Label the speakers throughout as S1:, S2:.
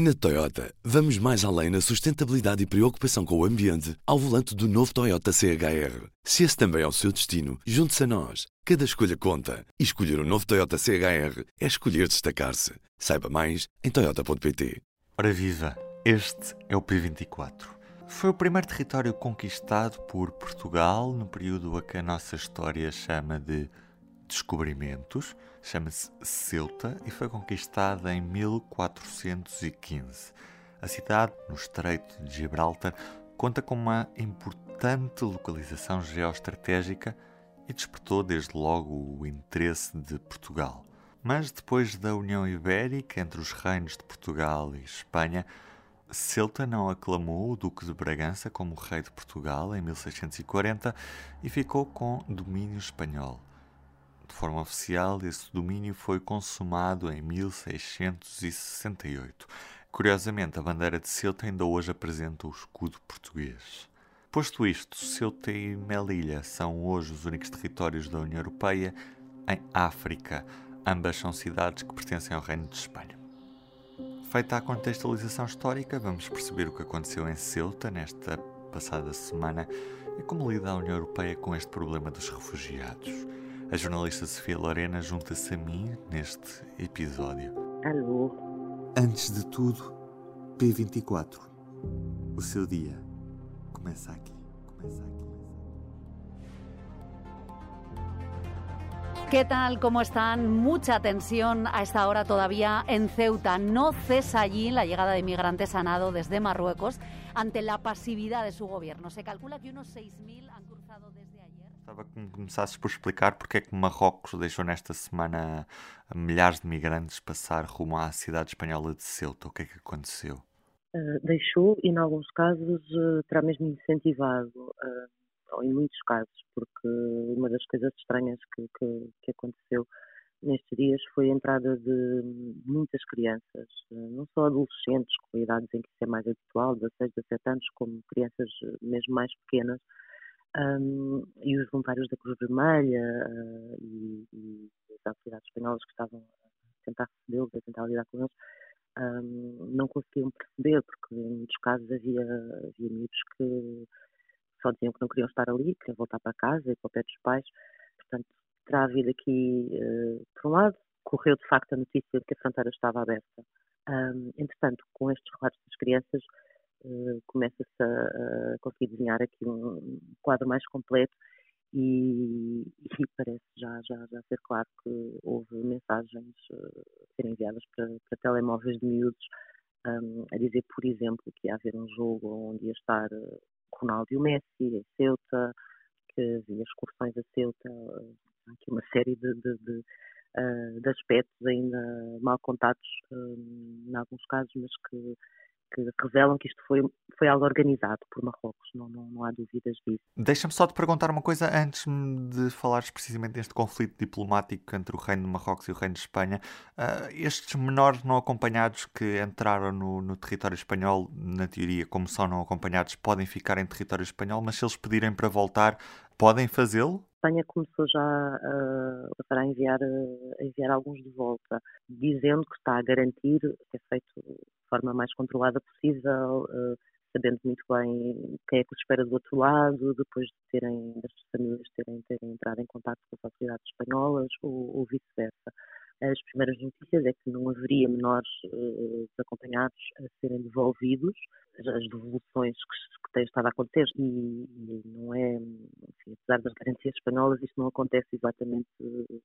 S1: Na Toyota, vamos mais além na sustentabilidade e preocupação com o ambiente ao volante do novo Toyota CHR. Se esse também é o seu destino, junte-se a nós. Cada escolha conta. E escolher o um novo Toyota CHR é escolher destacar-se. Saiba mais em Toyota.pt.
S2: Ora viva! Este é o P24. Foi o primeiro território conquistado por Portugal no período a que a nossa história chama de descobrimentos, chama-se Ceuta e foi conquistada em 1415. A cidade, no Estreito de Gibraltar, conta com uma importante localização geoestratégica e despertou desde logo o interesse de Portugal. Mas depois da União Ibérica entre os reinos de Portugal e Espanha, Ceuta não aclamou o Duque de Bragança como rei de Portugal em 1640 e ficou com domínio espanhol. De forma oficial, esse domínio foi consumado em 1668. Curiosamente, a bandeira de Ceuta ainda hoje apresenta o escudo português. Posto isto, Ceuta e Melilla são hoje os únicos territórios da União Europeia em África. Ambas são cidades que pertencem ao Reino de Espanha. Feita a contextualização histórica, vamos perceber o que aconteceu em Ceuta nesta passada semana e como lida a União Europeia com este problema dos refugiados. A jornalista Sofia Lorena junta-se a mim neste episódio.
S3: Alô.
S2: Antes de tudo, P24. O seu dia começa aqui. Começa aqui.
S4: ¿Qué tal? ¿Cómo están? Mucha tensión a esta hora todavía en Ceuta. No cesa allí la llegada de migrantes a nado desde Marruecos ante la pasividad de su gobierno. Se calcula que unos 6.000 han.
S2: Gostava que me começasses por explicar porque é que Marrocos deixou nesta semana milhares de migrantes passar rumo à cidade espanhola de Ceuta. O que é que aconteceu?
S3: Uh, deixou e, em alguns casos, uh, terá mesmo incentivado, uh, ou em muitos casos, porque uma das coisas estranhas que, que, que, aconteceu nestes dias foi a entrada de muitas crianças, não só adolescentes, com idades em que isso é mais habitual, 16, 17 anos, como crianças mesmo mais pequenas, um, e os voluntários da Cruz Vermelha uh, e, e, as autoridades espanholas que estavam a tentar recebê-los, a tentar lidar com eles, um, não conseguiam perceber, porque em muitos casos havia, havia miúdos que só diziam que não queriam estar ali, queriam voltar para casa e para o pé dos pais. Portanto, terá havido aqui, uh, por um lado, correu de facto a notícia de que a fronteira estava aberta. Um, entretanto, com estes relatos das crianças, começa-se a, conseguir desenhar aqui um quadro mais completo e, e parece já, já, já ser claro que houve mensagens uh, serem enviadas para, para telemóveis de miúdos um, a dizer, por exemplo, que ia haver um jogo onde ia estar uh, Ronaldo e o Messi em Ceuta, que havia excursões a Ceuta, uh, aqui uma série de, de, de, uh, de aspectos ainda mal contados em alguns casos, mas que que revelam que isto foi, foi algo organizado por Marrocos, não, não, não há dúvidas disso.
S2: Deixa-me só te perguntar uma coisa antes de falares precisamente deste conflito diplomático entre o Reino de Marrocos e o Reino de Espanha. Uh, estes menores não acompanhados que entraram no, no, território espanhol, na teoria, como são não acompanhados, podem ficar em território espanhol, mas se eles pedirem para voltar, podem fazê-lo?
S3: Espanha começou já a, a enviar, a enviar alguns de volta, dizendo que está a garantir que é feito forma mais controlada possível, uh, sabendo muito bem quem é que os espera do outro lado, depois de terem, das famílias terem, terem entrado em contato com as autoridades espanholas ou, ou vice-versa. As primeiras notícias é que não haveria menores uh, desacompanhados a serem devolvidos, as devoluções que, que têm estado a acontecer, e, e não é, enfim, apesar das garantias espanholas, isto não acontece exatamente uh,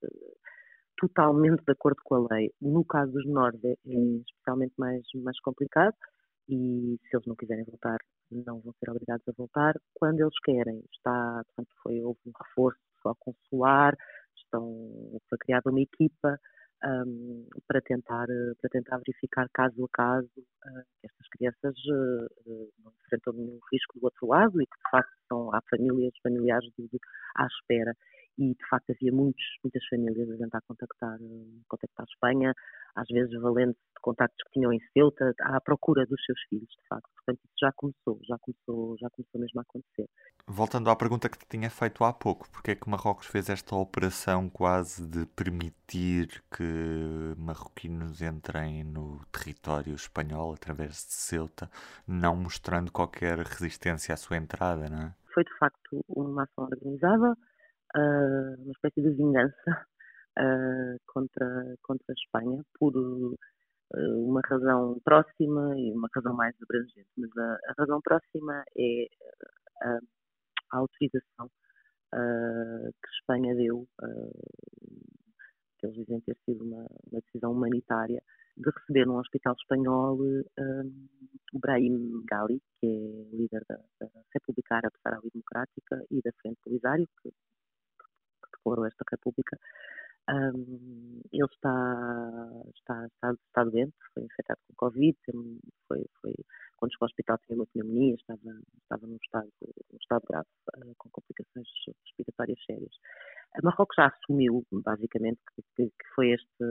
S3: totalmente de acordo com a lei. No caso dos menores é, é especialmente mais, mais complicado e se eles não quiserem voltar, não vão ser obrigados a voltar. Quando eles querem, está, portanto, foi, houve um reforço só consular, estão, foi criada uma equipa um, para, tentar, para tentar verificar caso a caso uh, que estas crianças uh, não enfrentam nenhum risco do outro lado e que de facto estão, há famílias, familiares de, à espera. E de facto havia muitos, muitas famílias a tentar contactar, contactar a Espanha, às vezes valendo de contactos que tinham em Ceuta, à procura dos seus filhos, de facto. Portanto, isso já começou, já começou, já começou mesmo a acontecer.
S2: Voltando à pergunta que te tinha feito há pouco, porque é que Marrocos fez esta operação quase de permitir que marroquinos entrem no território espanhol através de Ceuta, não mostrando qualquer resistência à sua entrada, não é?
S3: Foi de facto uma ação organizada, uh, uma espécie de vingança uh, contra, contra a Espanha por uh, uma razão próxima e uma razão mais abrangente. Mas a, a razão próxima é a, a autorização que Espanha deu, que eles dizem ter sido uma, uma, decisão humanitária, de receber num hospital espanhol o Brahim Gali, que é líder da, da República Árabe Saharaui Democrática e da Frente Polisário, que declarou esta República, um, ele está, está, está, está, doente, foi infectado com Covid, foi, foi, quando chegou ao hospital tinha uma pneumonia, estava, estava num, estado, num estado grave, uh, com complicações respiratórias sérias. A Marrocos já assumiu, basicamente, que, que, que, foi este,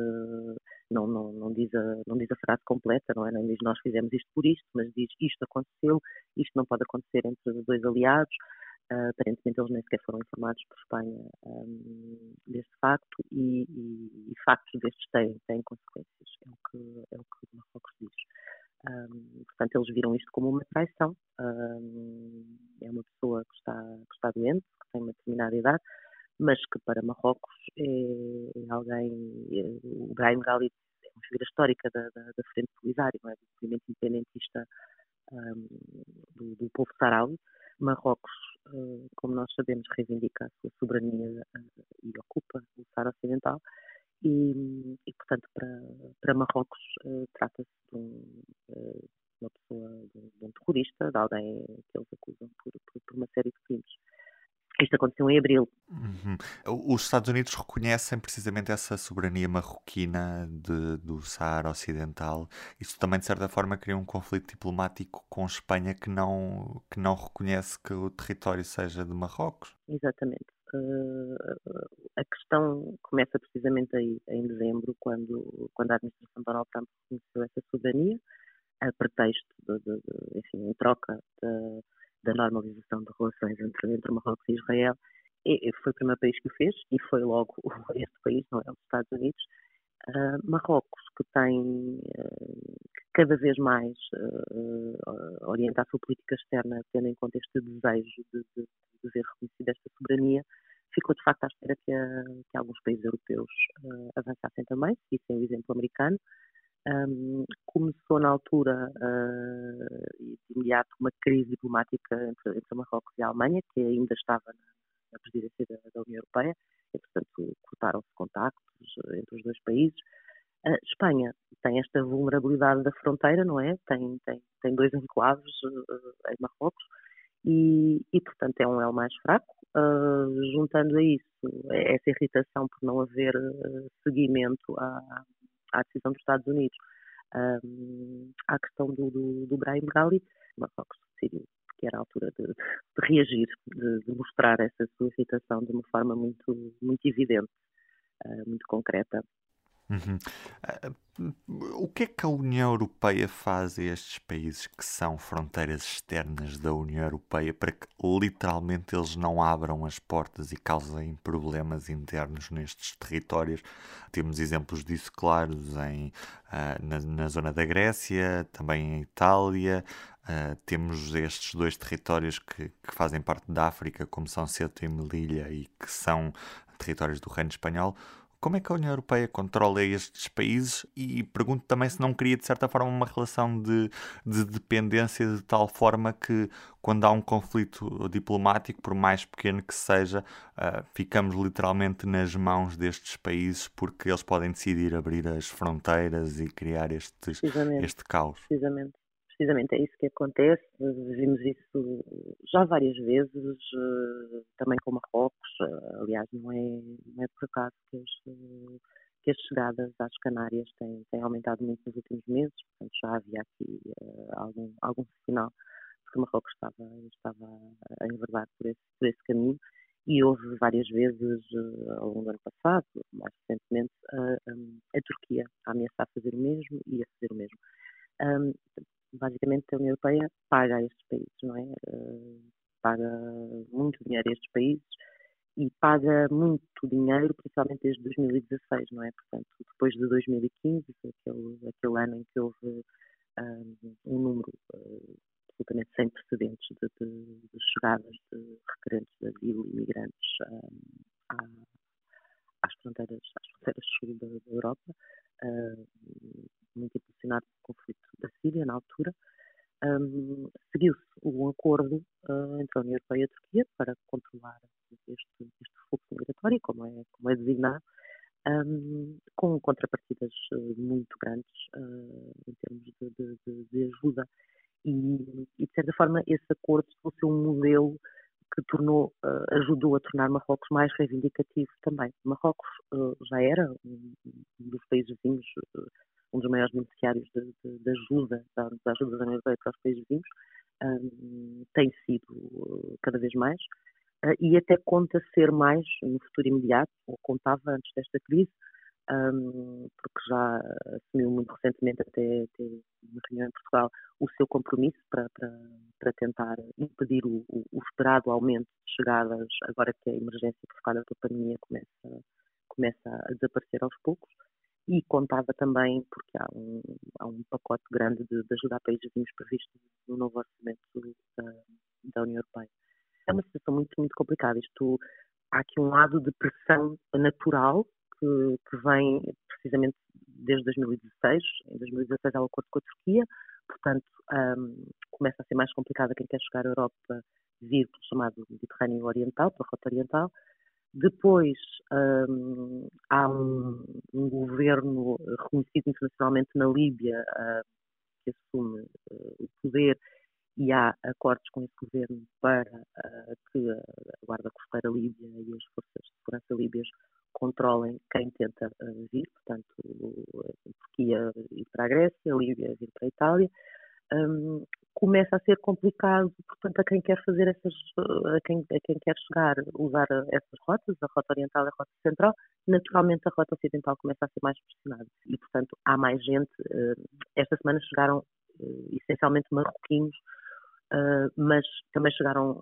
S3: não, não, não, diz a, não diz a frase completa, não é? Nem diz nós fizemos isto por isto, mas diz isto aconteceu, isto não pode acontecer entre dois aliados, Aparentemente eles nem sequer foram informados por Espanha um, deste facto e, e, e, factos destes têm, têm consequências, é o que, é o que Marrocos diz. Um, portanto, eles viram isto como uma traição. Um, é uma pessoa que está, que está doente, que tem uma determinada idade, mas que para Marrocos é, é alguém. É, o Brahim Ghali é uma figura histórica da, da, da Frente Polisário, é? do movimento independentista do, do povo saharaui Marrocos, como nós sabemos, reivindica a sua soberania eh, e ocupa o Saara Ocidental. E, e, portanto, para, para Marrocos, eh, trata-se de, um, uma pessoa, de, um terrorista, de alguém que eles acusam por, por uma série de crimes. Isto aconteceu em abril.
S2: Uhum. Os Estados Unidos reconhecem precisamente essa soberania marroquina de, do Saara Ocidental. Isso também, de certa forma, cria um conflito diplomático com Espanha que não, que não reconhece que o território seja de Marrocos.
S3: Exatamente. Uh, a questão começa precisamente aí, em dezembro, quando, quando a administração de Donald Trump reconheceu essa soberania, a pretexto, de, de, de enfim, em troca de da normalização de relações entre, entre Marrocos e Israel. E, foi o primeiro país que o fez e foi logo este país, não é? Os Estados Unidos. Uh, Marrocos, que tem uh, que cada vez mais uh, orienta a sua política externa tendo em conta este desejo de, de, de ver reconhecida esta soberania, ficou de facto à espera que, a, que alguns países europeus avançassem também, isso é o exemplo americano, um, começou na altura uh, de imediato uma crise diplomática entre, entre Marrocos e a Alemanha, que ainda estava na, presidência da, da, União Europeia, e portanto cortaram-se contactos entre os dois países. Uh, Espanha tem esta vulnerabilidade da fronteira, não é? Tem, tem, tem dois enclaves uh, em Marrocos e, e, portanto, é um elo mais fraco. Uh, juntando a isso essa irritação por não haver seguimento à, à decisão dos Estados Unidos, um, à questão do, do, do Brahim Ghali, Marrocos decidiu que era a altura de, de reagir, de, de, mostrar essa sua de uma forma muito, muito evidente, uh, muito concreta.
S2: Uhum. Uh, o que é que a União Europeia faz a estes países que são fronteiras externas da União Europeia para que literalmente eles não abram as portas e causem problemas internos nestes territórios? Temos exemplos disso claros em, uh, na, na, zona da Grécia, também em Itália. Uh, temos estes dois territórios que, que, fazem parte da África, como são Ceuta e Melilla, e que são territórios do Reino Espanhol. Como é que a União Europeia controla estes países? E pergunto também se não cria, de certa forma, uma relação de, de dependência de tal forma que, quando há um conflito diplomático, por mais pequeno que seja, uh, ficamos literalmente nas mãos destes países porque eles podem decidir abrir as fronteiras e criar estes, este caos.
S3: Precisamente precisamente é isso que acontece. Vimos isso já várias vezes, eh, também com Marrocos. Eh, aliás, não é, não é por acaso que as, que as chegadas às Canárias têm, têm aumentado muito nos últimos meses. Portanto, já havia aqui uh, algum, algum sinal de que Marrocos estava, estava a enverdar por esse, por esse caminho. e houve várias vezes ao longo do ano passado, mais recentemente, a, a, Turquia a ameaçar fazer o mesmo e a fazer o mesmo. Um, basicamente, a União Europeia paga a estes países, não é? Uh, paga muito dinheiro a estes países e paga muito dinheiro, principalmente desde 2016, não é? Portanto, depois de 2015, aquele, aquele ano em que houve um, um número uh, absolutamente sem precedentes de, de, de, chegadas de requerentes de asilo e imigrantes um, às, fronteiras, às fronteiras sul da, da Europa, uh, muito impulsionado pelo conflito da Síria na altura. Um, Seguiu-se um acordo uh, entre a União Europeia e a Turquia para controlar este, este fluxo migratório, como é, como é designado, um, com contrapartidas uh, muito grandes uh, em termos de, de, de, ajuda. E, e, de certa forma, esse acordo fosse um modelo que tornou, uh, ajudou a tornar Marrocos mais reivindicativo também. Marrocos já era um, dos países vizinhos, um dos maiores beneficiários de, ajuda, da, da, ajuda da União Europeia para os países vizinhos, tem sido cada vez mais, e até conta ser mais no futuro imediato, ou contava antes desta crise, um, porque já assumiu muito recentemente, até, até uma reunião em Portugal, o seu compromisso para, para, para tentar impedir o, o, esperado aumento de chegadas, agora que a emergência provocada pela pandemia começa, começa a desaparecer aos poucos. E contava também, porque há um, há um pacote grande de, de ajuda a países vizinhos previsto no novo orçamento da, da União Europeia é uma situação muito, muito complicada. Isto, há aqui um lado de pressão natural que, que vem precisamente desde 2016. Em 2016 há o acordo com a Turquia, portanto, um, começa a ser mais complicado quem quer chegar à Europa vir pelo chamado Mediterrâneo Oriental, pela rota oriental. Depois um, há um, um, governo reconhecido internacionalmente na Líbia uh, que assume uh, o poder e há acordos com esse governo para uh, que a Guarda Costeira Líbia e as forças de segurança líbias controlem quem tenta uh, vir, portanto, Turquia ir para a Grécia, Líbia vir para a Itália. Um, começa a ser complicado, portanto, a quem quer fazer essas, a quem, a quem quer chegar, usar essas rotas, a rota oriental e a rota central, naturalmente a rota ocidental começa a ser mais pressionada. E, portanto, há mais gente. Uh, esta semana chegaram essencialmente marroquinos mas também chegaram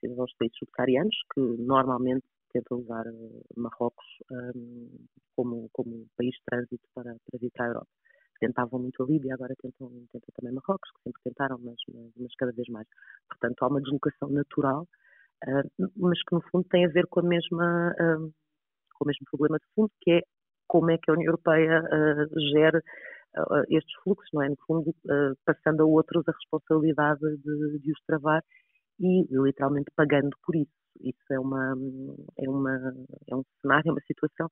S3: cidadãos de países subsaarianos que normalmente tentam usar uh, Marrocos um, como, como país de trânsito para, para vir para a Europa. Tentavam muito a Líbia, agora tentam, tentam também Marrocos, que sempre tentaram, mas, mas, cada vez mais. Portanto, há uma deslocação natural, uh, mas que no fundo tem a ver com a mesma com o mesmo problema de fundo, que é como é que a União Europeia gera estes fluxos, não é? No fundo, uh, passando a outros a responsabilidade de, de os travar e literalmente pagando por isso. Isso é uma é uma é um cenário, é uma situação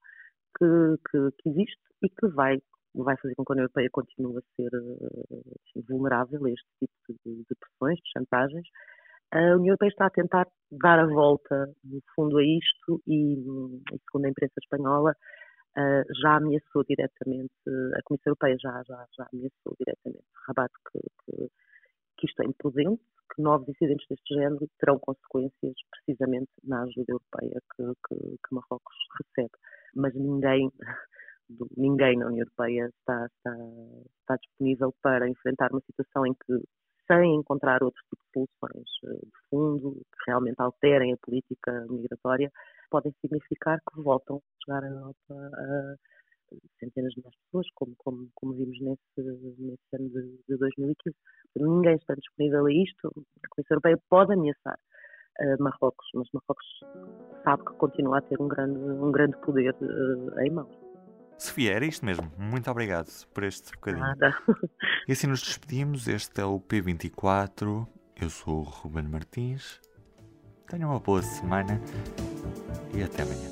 S3: que, que, que existe e que vai vai fazer com que a União Europeia continue a ser uh, vulnerável a este tipo de, de pressões, de chantagens. A União Europeia está a tentar dar a volta, no fundo, a isto e, segundo a imprensa espanhola, uh, já ameaçou diretamente, a Comissão Europeia já, já, já ameaçou diretamente Rabat que, que, que isto é imprudente, que novos incidentes deste género terão consequências precisamente na ajuda europeia que, que, que Marrocos recebe. Mas ninguém, ninguém na União Europeia está, está, está disponível para enfrentar uma situação em que sem encontrar outro tipo de soluções eh, de fundo que realmente alterem a política migratória, podem significar que voltam a chegar à Europa a centenas de milhares de pessoas, como, como, como vimos nesse, nesse ano de, de 2015. Ninguém está disponível a isto. A Comissão Europeia pode ameaçar uh, Marrocos, mas Marrocos sabe que continua a ter um grande, um grande poder uh, em mãos.
S2: Sofia, era isto mesmo. Muito obrigado por este bocadinho.
S3: Nada.
S2: E assim nos despedimos. Este é o P24. Eu sou o Ruben Martins. Tenham uma boa semana e até amanhã.